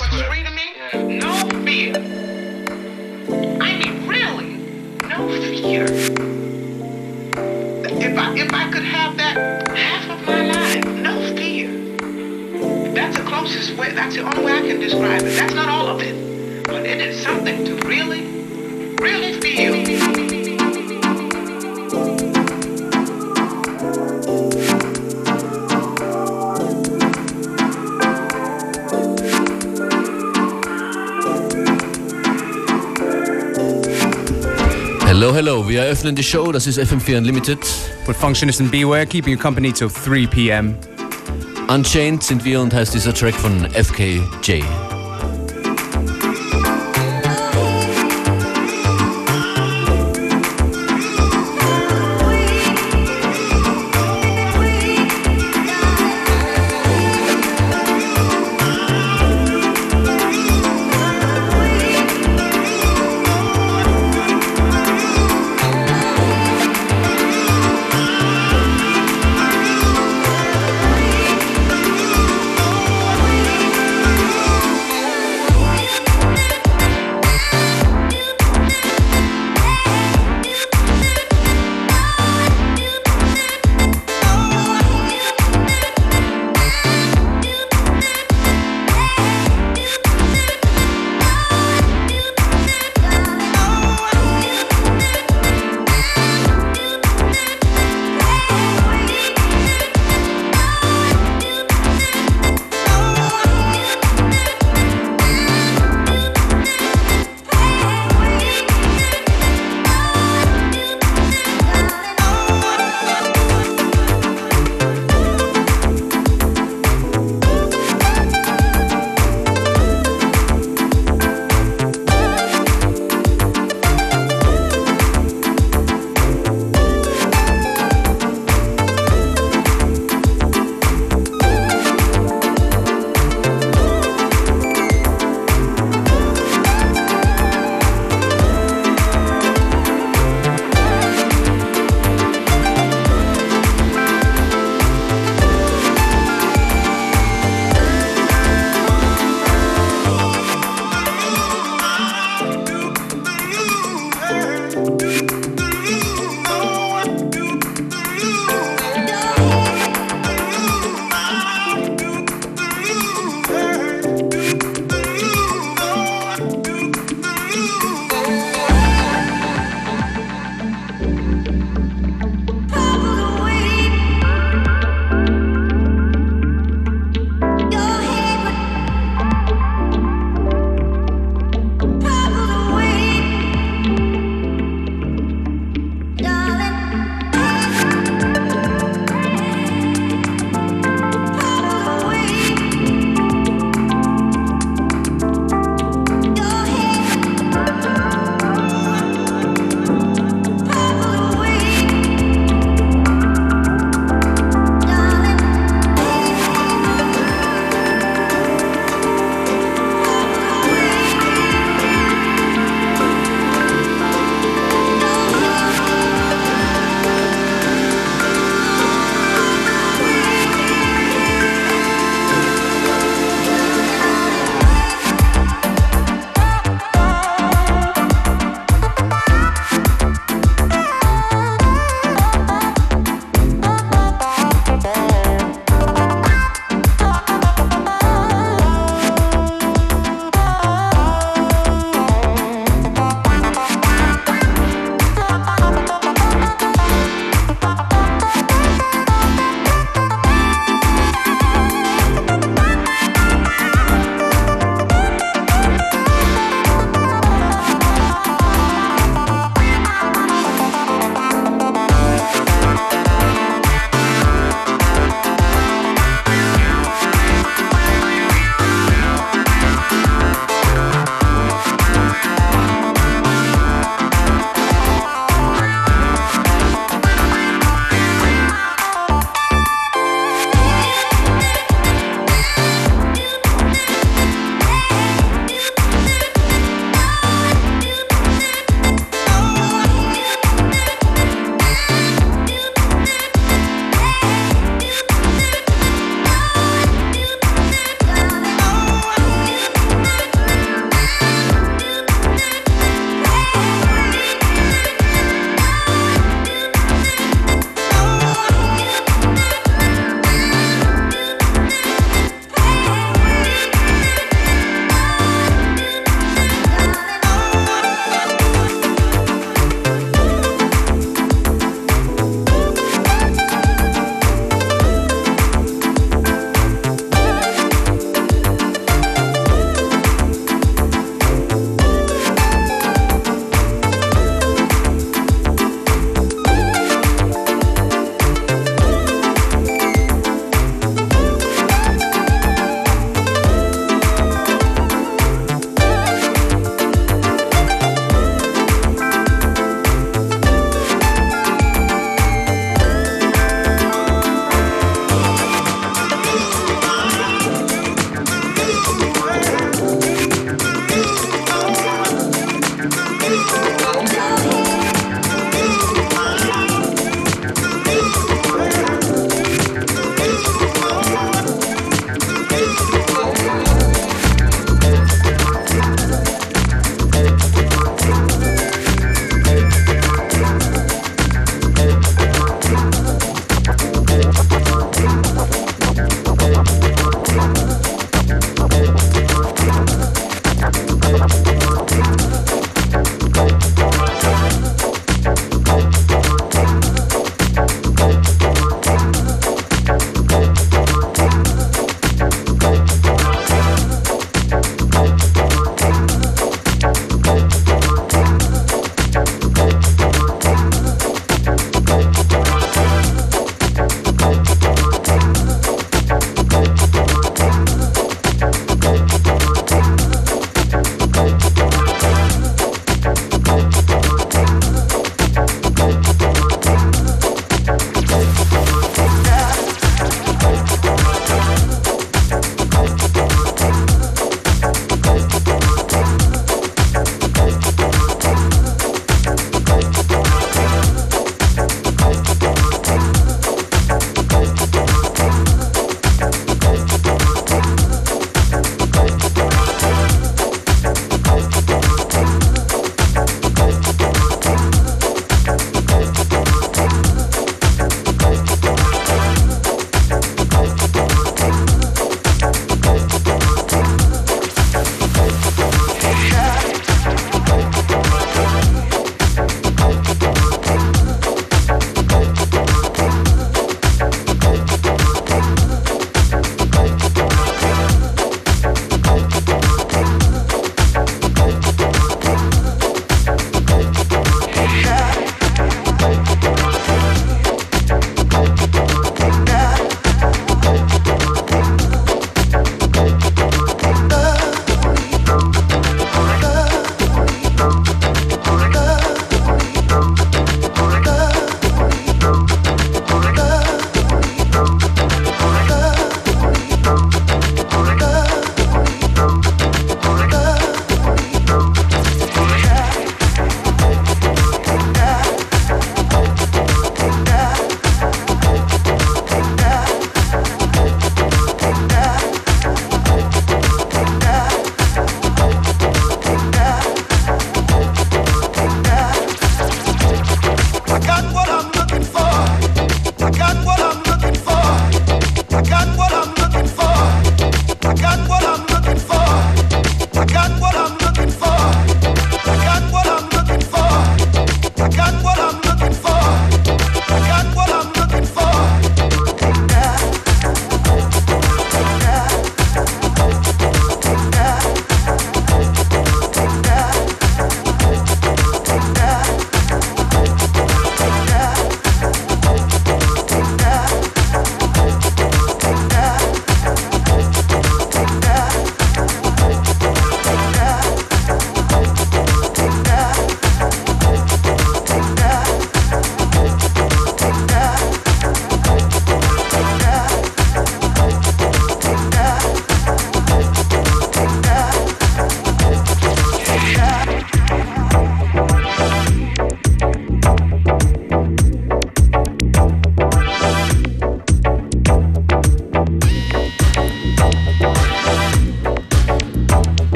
That's what's free to me? No fear. I mean, really, no fear. If I if I could have that half of my life, no fear. That's the closest way. That's the only way I can describe it. That's not all of it, but it is something to really, really feel. Hello, We are eröffnen die Show. Das ist FM4 Unlimited. With Functionist and Beware, keeping you company till 3 p.m. Unchained sind wir und heißt dieser Track von FKJ.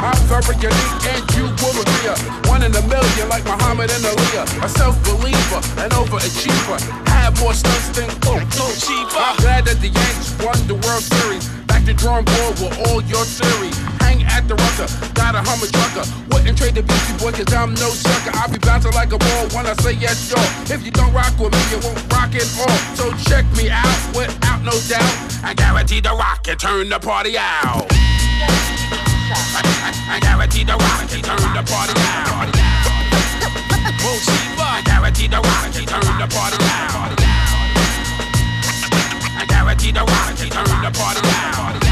I'm very unique and you will agree. One in a million like Muhammad and Aaliyah. A self-believer, an overachiever. Have more stunts than cheaper. I'm glad that the Yankees won the World Series. Back to drawing board with all your theories hang at the rucker. Got a Hummer trucker. Wouldn't trade the Beastie Boy cause I'm no sucker. I'll be bouncing like a ball when I say yes, yo. If you don't rock with me, you won't rock at all. So check me out without no doubt. I guarantee to rock and turn the party out. I, guarantee to rock and turn the party out. I guarantee to rock and turn the party out. I guarantee to rock and turn the party out.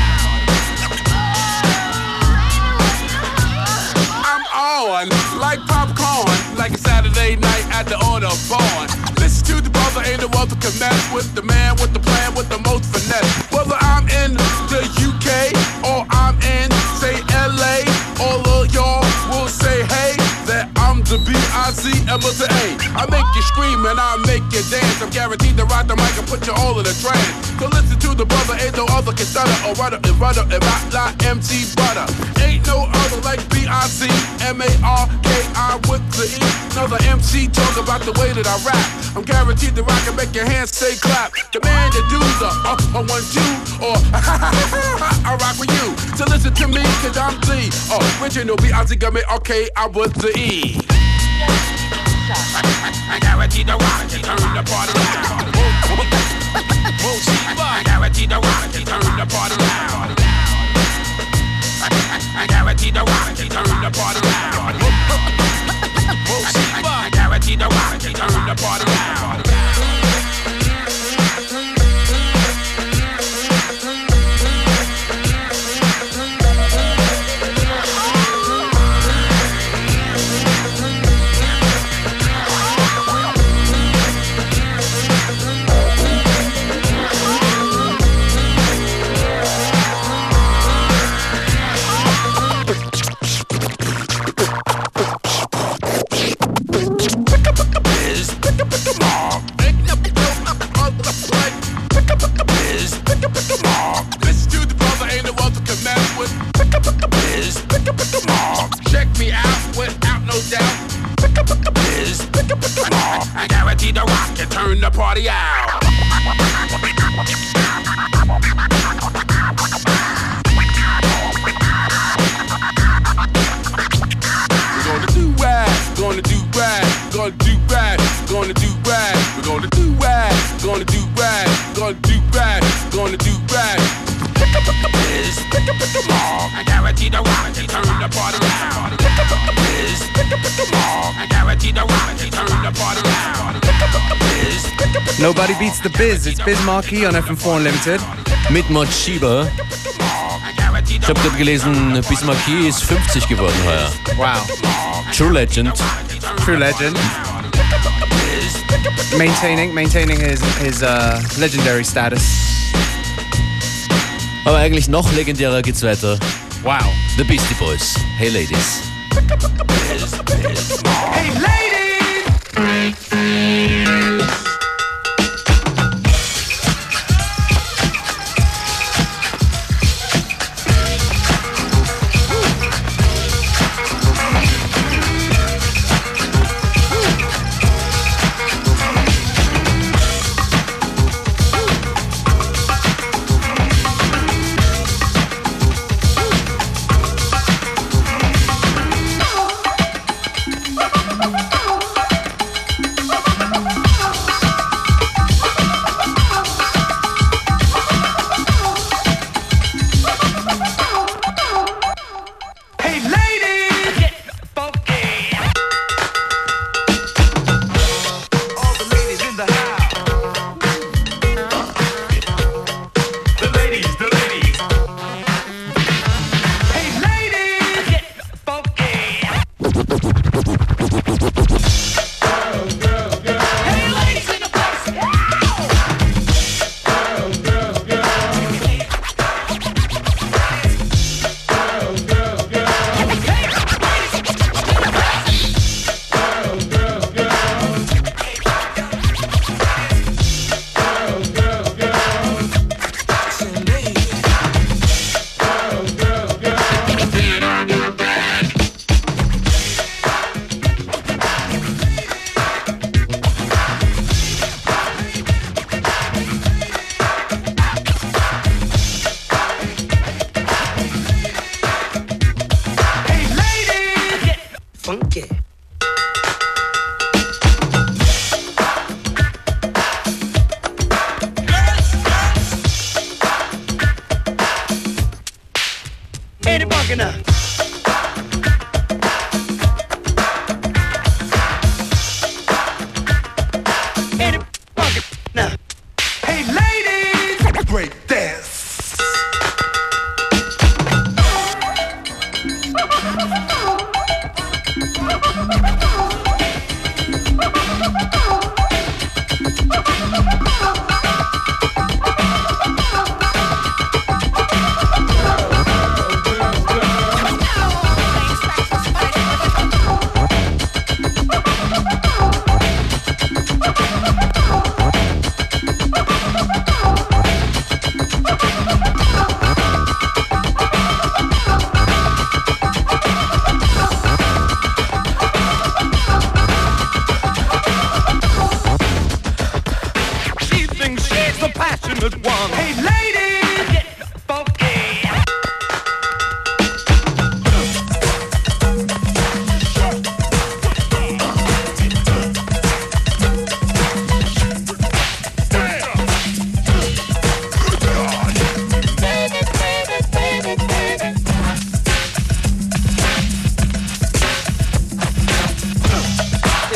on like popcorn, like a Saturday night at the order barn. Listen to the brother, ain't no other can mess with the man with the plan with the most finesse. Whether I'm in the UK or I'm in, all of that I'm the B-I-C-M of the A. I make you scream and I make you dance. I'm guaranteed to ride the mic and put you all in a trance. So listen to the brother, ain't no other can stutter or rudder and rudder and rock like MC Butter. Ain't no other like B-I-C-M-A-R-K-I with the E. Another MC talk about the way that I rap. I'm guaranteed to rock and make your hands say clap. Demand to do the up uh, on one two or I rock with you. So listen to me, cause I'm the original B-I-C-M-A-R-K-I with the E. I guarantee the rock and turn the party rock and turn the party loud. Markie on FM4 Unlimited. Mit Mod Schieber. Ich habe gerade gelesen, Biz Markie ist 50 geworden heuer. Wow. True Legend. True Legend. Maintaining, maintaining his, his uh, legendary status. Aber eigentlich noch legendärer geht's weiter. Wow. The Beastie Boys. Hey Ladies.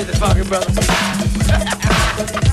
Is it funky, brother?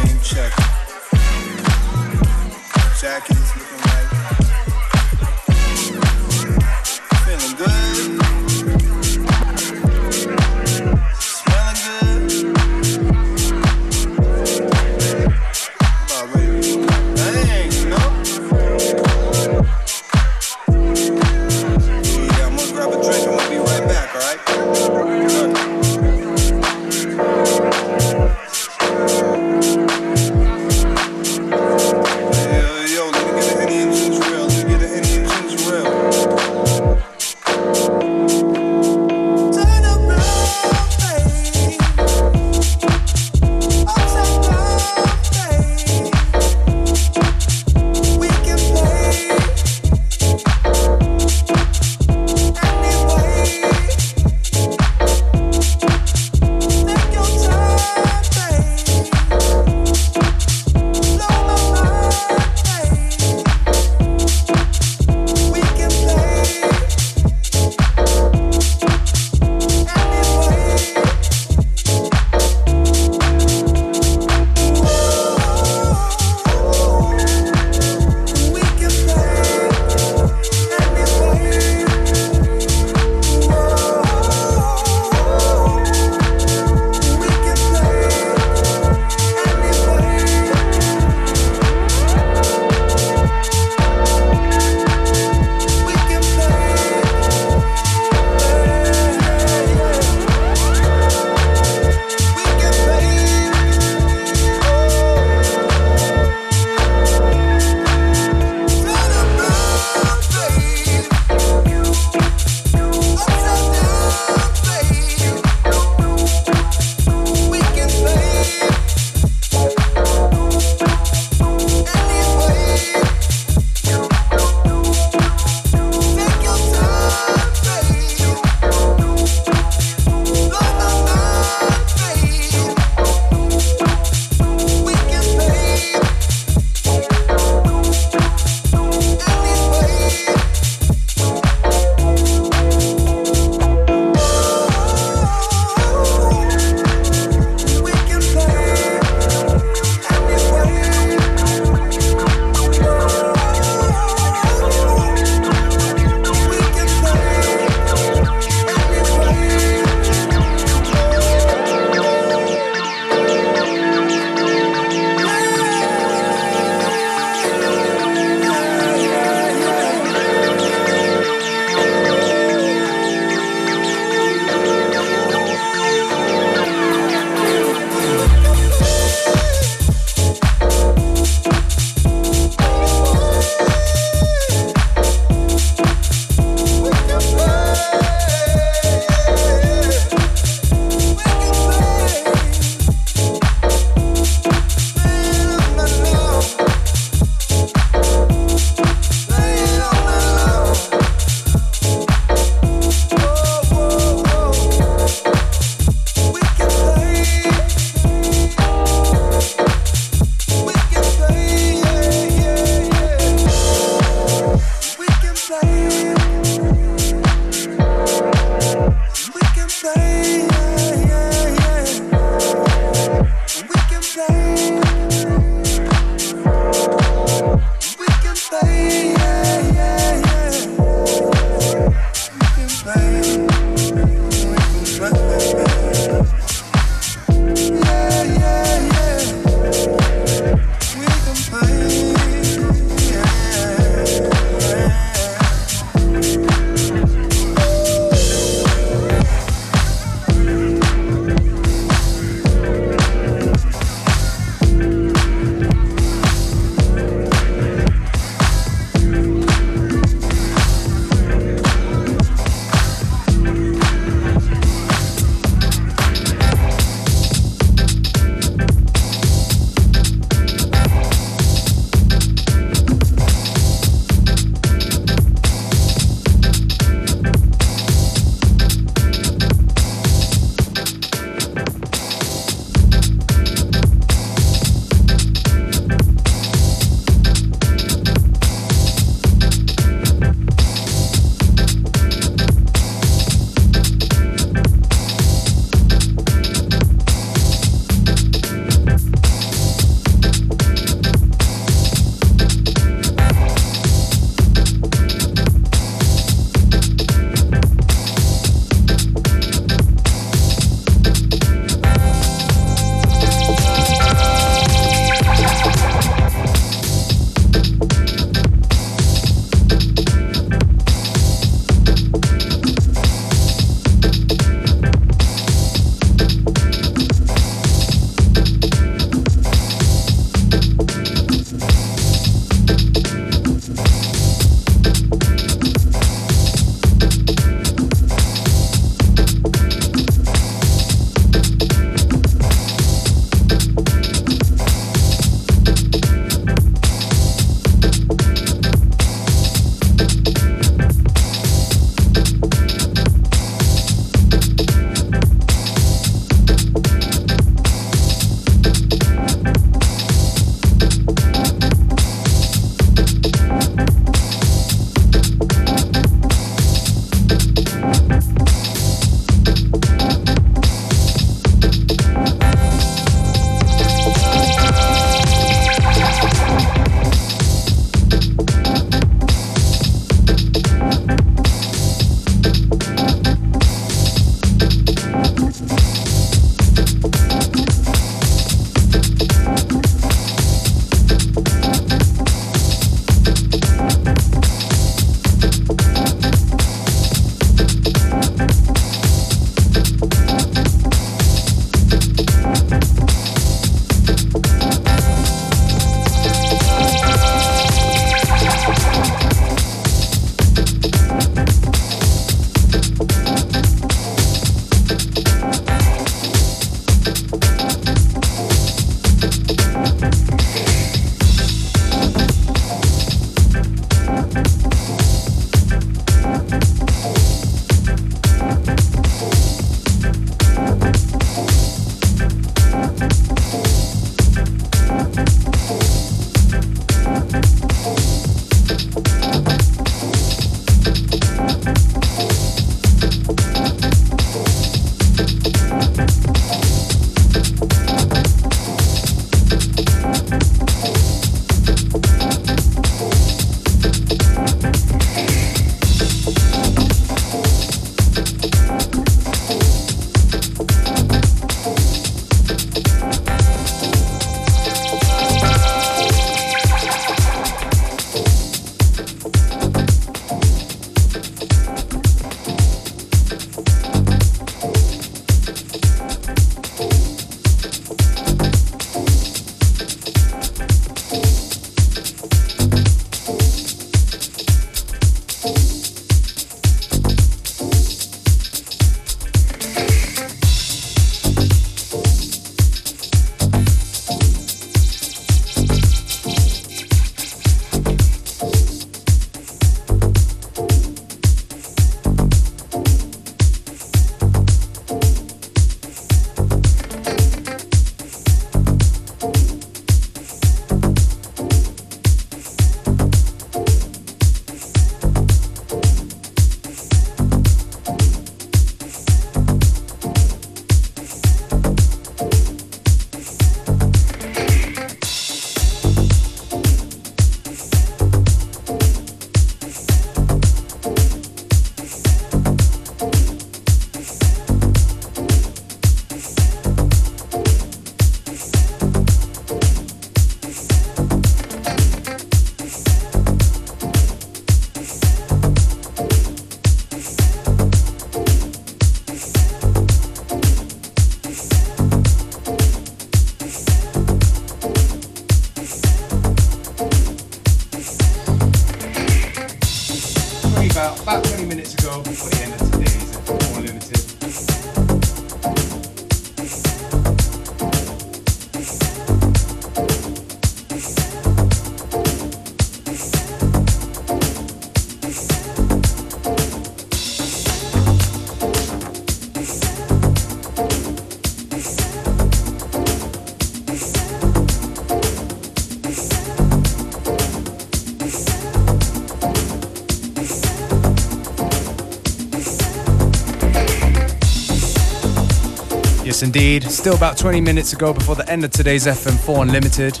indeed. Still about 20 minutes to go before the end of today's FM4 Unlimited.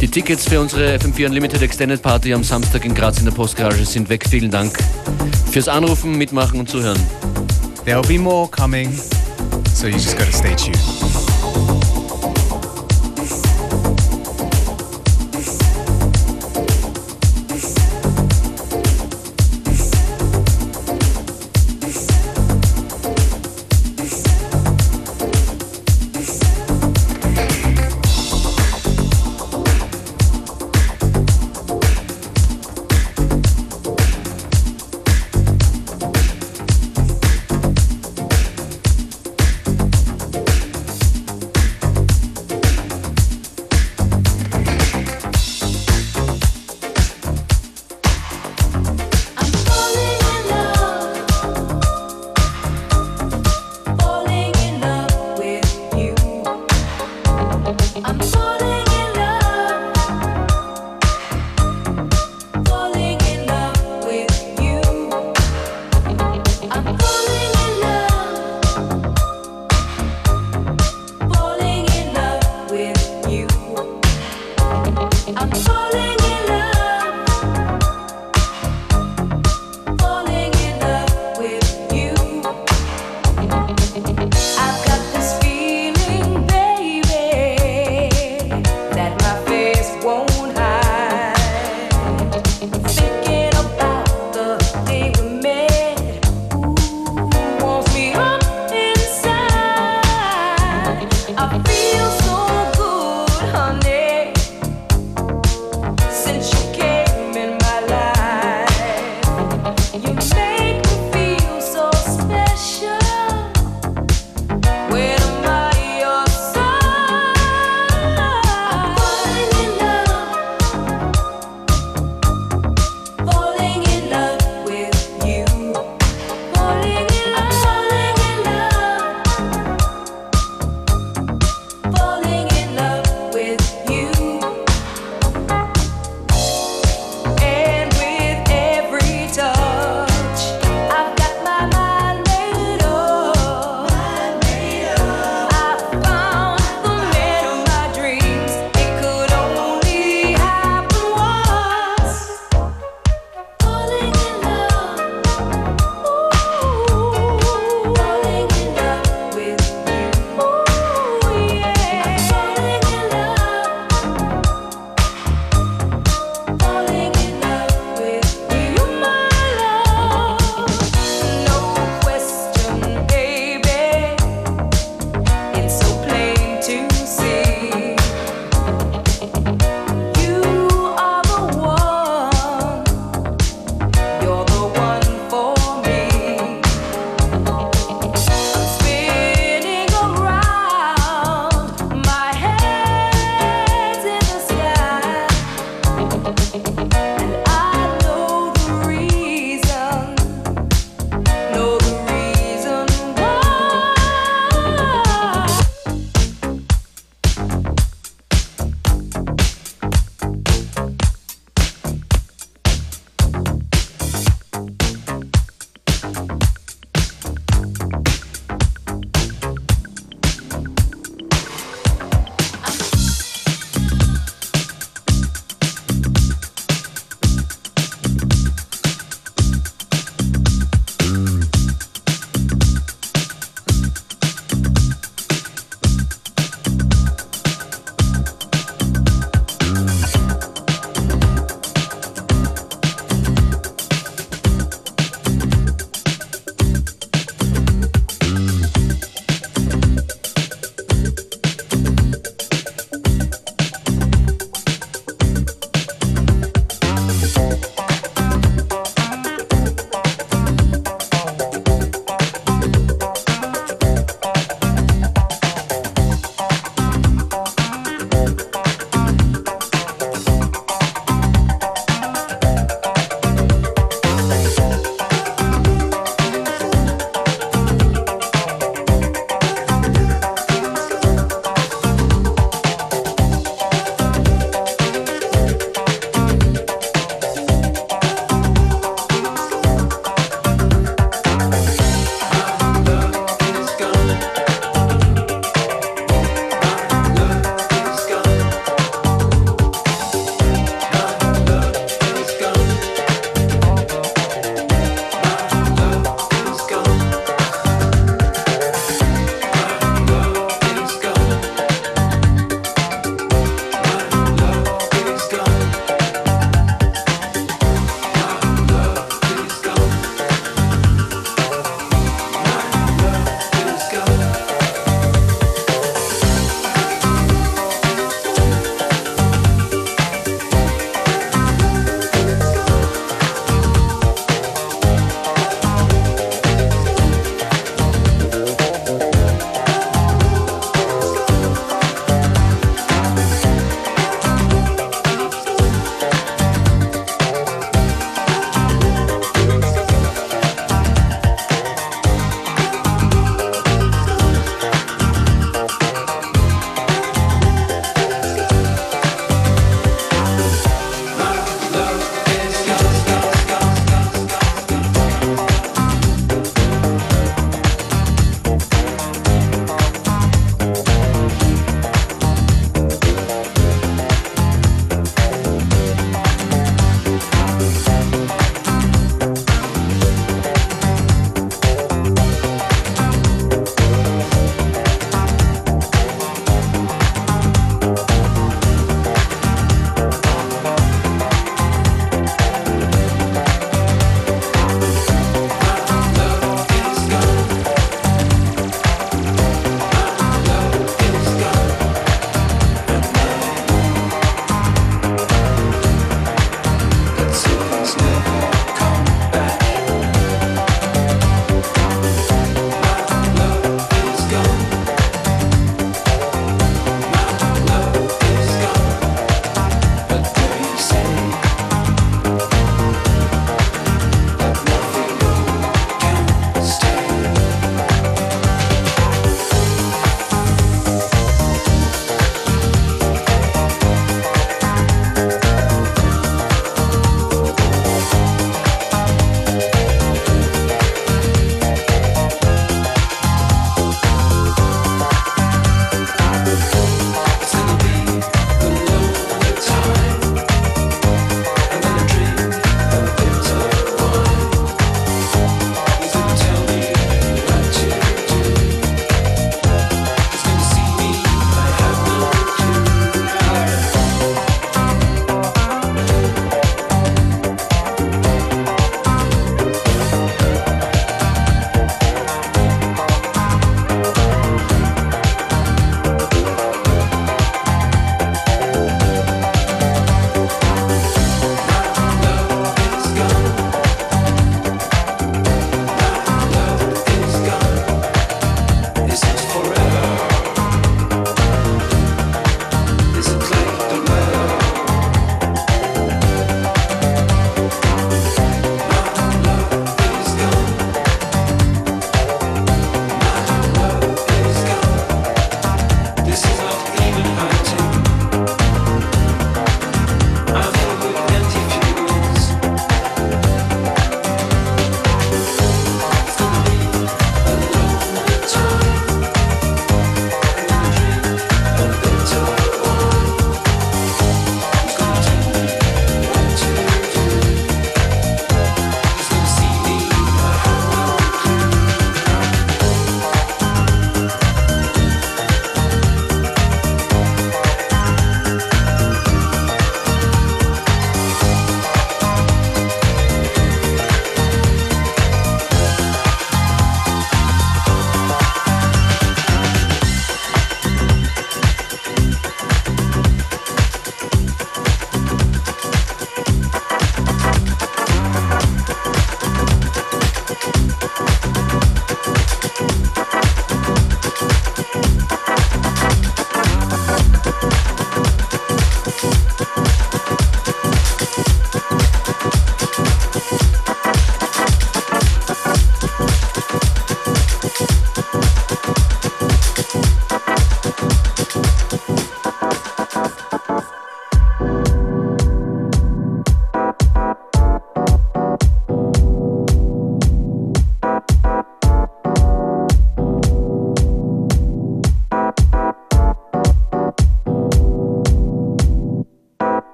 Die Tickets für unsere FM4 Unlimited Extended Party am Samstag in Graz in der Postgarage sind weg. Vielen Dank fürs Anrufen, Mitmachen und Zuhören. There'll be more coming, so you just gotta stay tuned.